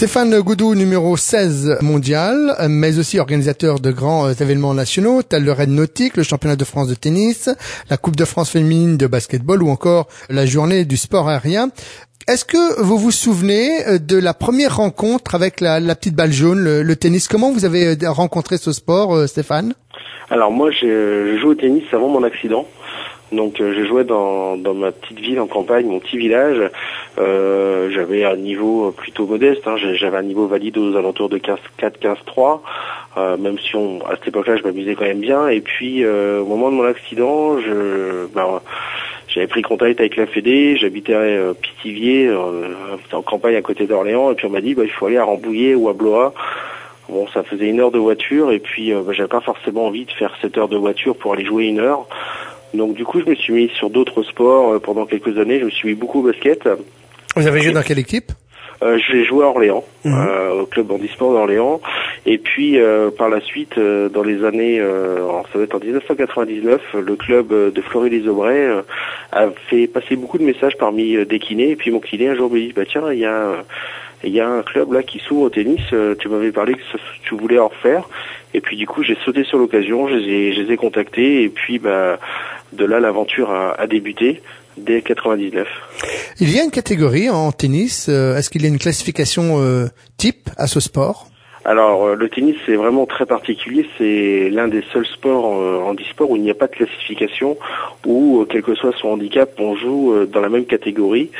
Stéphane Goudou, numéro 16 mondial, mais aussi organisateur de grands euh, événements nationaux, tels le Raid Nautique, le championnat de France de tennis, la Coupe de France féminine de basketball ou encore la journée du sport aérien. Est-ce que vous vous souvenez euh, de la première rencontre avec la, petite balle jaune, le, tennis? Comment vous avez euh, rencontré ce sport, Stéphane? Alors moi, j'ai joué au tennis avant mon accident. Donc euh, je jouais dans ma petite ville en campagne, mon petit village. Euh, j'avais un niveau plutôt modeste, hein. j'avais un niveau valide aux alentours de 15, 4, 15, 3. même si on, à cette époque-là je m'amusais quand même bien. Et puis euh, au moment de mon accident, je, ben, j'avais pris contact avec la Fédé, j'habitais à euh, Pithiviers, en campagne à côté d'Orléans, et puis on m'a dit bah, il faut aller à Rambouillet ou à Blois. Bon, ça faisait une heure de voiture, et puis bah, j'avais pas forcément envie de faire cette heure de voiture pour aller jouer une heure. Donc du coup, je me suis mis sur d'autres sports euh, pendant quelques années. Je me suis mis beaucoup au basket. Vous avez joué dans quelle équipe? Euh, J'ai joué à Orléans, mhm. euh, au club bandisport d'Orléans. Et puis euh, par la suite, euh, dans les années, ça va être en 1999, le club de Fleury-les-Aubrais a fait passer beaucoup de messages parmi des kinés. Et puis mon kiné un jour me dit, bah tiens, il y a il y a un club là qui s'ouvre au tennis. tu m'avais parlé que tu voulais en refaire. Et puis du coup, j'ai sauté sur l'occasion, je, je, les ai contactés et puis bah de là, l'aventure a, débuté dès 99. Il y a une catégorie en tennis. Euh, est-ce qu'il y a une classification euh, type à ce sport? Alors euh, le tennis c'est vraiment très particulier, c'est l'un des seuls sports en e-sport où il n'y a pas de classification, où quel que soit son handicap, on joue dans la même catégorie,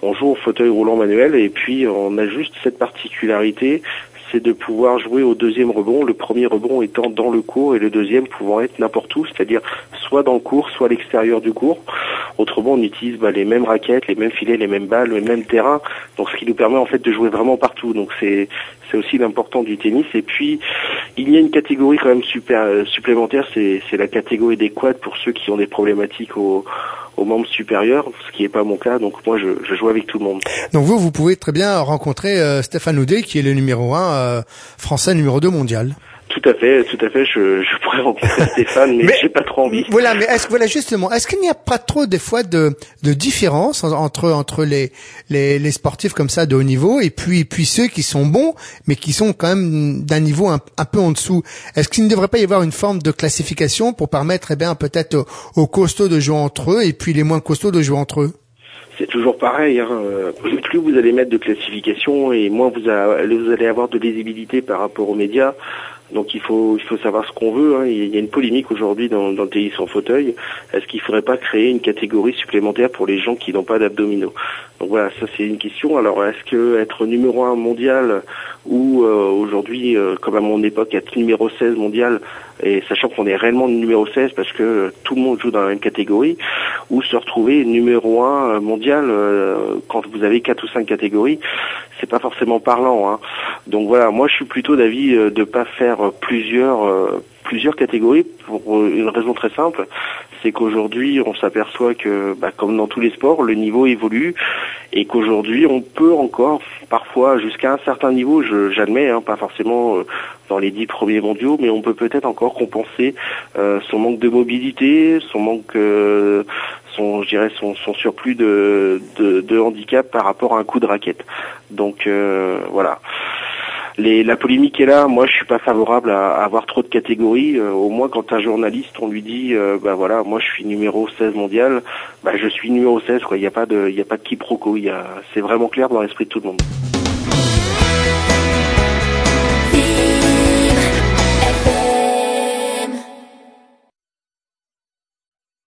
on joue au fauteuil roulant manuel et puis on a juste cette particularité, c'est de pouvoir jouer au deuxième rebond, le premier rebond étant dans le cours et le deuxième pouvant être n'importe où, c'est-à-dire soit dans le cours, soit à l'extérieur du cours. Autrement, on utilise bah, les mêmes raquettes, les mêmes filets, les mêmes balles, le même terrain, donc ce qui nous permet en fait de jouer vraiment partout. Donc c'est c'est aussi l'important du tennis. Et puis il y a une catégorie quand même super euh, supplémentaire, c'est c'est la catégorie des quads pour ceux qui ont des problématiques au aux membres supérieurs, ce qui n'est pas mon cas. Donc moi, je, joue avec tout le monde. Donc vous, vous pouvez très bien rencontrer euh, Stéphane Audet, qui est le numéro un euh, français, numéro 2 mondial. Tout à fait, tout à fait. Je, je pourrais rencontrer Stéphane, mais, j'ai pas trop envie. Voilà, mais est-ce voilà justement, est-ce qu'il n'y a pas trop des fois de, de différence entre entre les, les, les sportifs comme ça de haut niveau et puis puis ceux qui sont bons, mais qui sont quand même d'un niveau un, un, peu en dessous? Est-ce qu'il ne devrait pas y avoir une forme de classification pour permettre, eh bien, peut-être aux, aux costauds de jouer entre eux et puis les moins costauds de jouer entre eux? c'est toujours pareil. Hein. Plus vous allez mettre de classification et moins vous, vous, allez avoir de lisibilité par rapport aux médias. Donc il faut il faut savoir ce qu'on veut. Hein. Il y a une polémique aujourd'hui dans, dans le tennis en fauteuil. Est-ce qu'il ne faudrait pas créer une catégorie supplémentaire pour les gens qui n'ont pas d'abdominaux? Donc voilà, ça c'est une question. Alors est-ce que être numéro un mondial ou euh, aujourd'hui, euh, comme à mon époque, être numéro 16 mondial, et sachant qu'on est réellement numéro 16 parce que tout le monde joue dans la même catégorie, ou se retrouver numéro 1 mondial euh, quand vous avez quatre ou cinq catégories, c'est pas forcément parlant. Hein. Donc voilà, moi je suis plutôt d'avis de pas faire plusieurs plusieurs catégories pour une raison très simple, c'est qu'aujourd'hui on s'aperçoit que, bah, comme dans tous les sports, le niveau évolue et qu'aujourd'hui on peut encore parfois jusqu'à un certain niveau, j'admets, hein, pas forcément euh, dans les dix premiers mondiaux, mais on peut peut-être encore compenser euh, son manque de mobilité, son manque, euh, son, je dirais, son, son surplus de, de, de, handicap par rapport à un coup de raquette. Donc voilà la polémique est là. Moi, je suis pas favorable à, avoir trop de catégories. Euh, au moins, quand un journaliste, on lui dit, euh, bah voilà, moi, je suis numéro 16 mondial, bah je suis numéro 16. Quoi. Il n'y a pas de, il a pas de quiproquo. C'est vraiment clair dans l'esprit de tout le monde.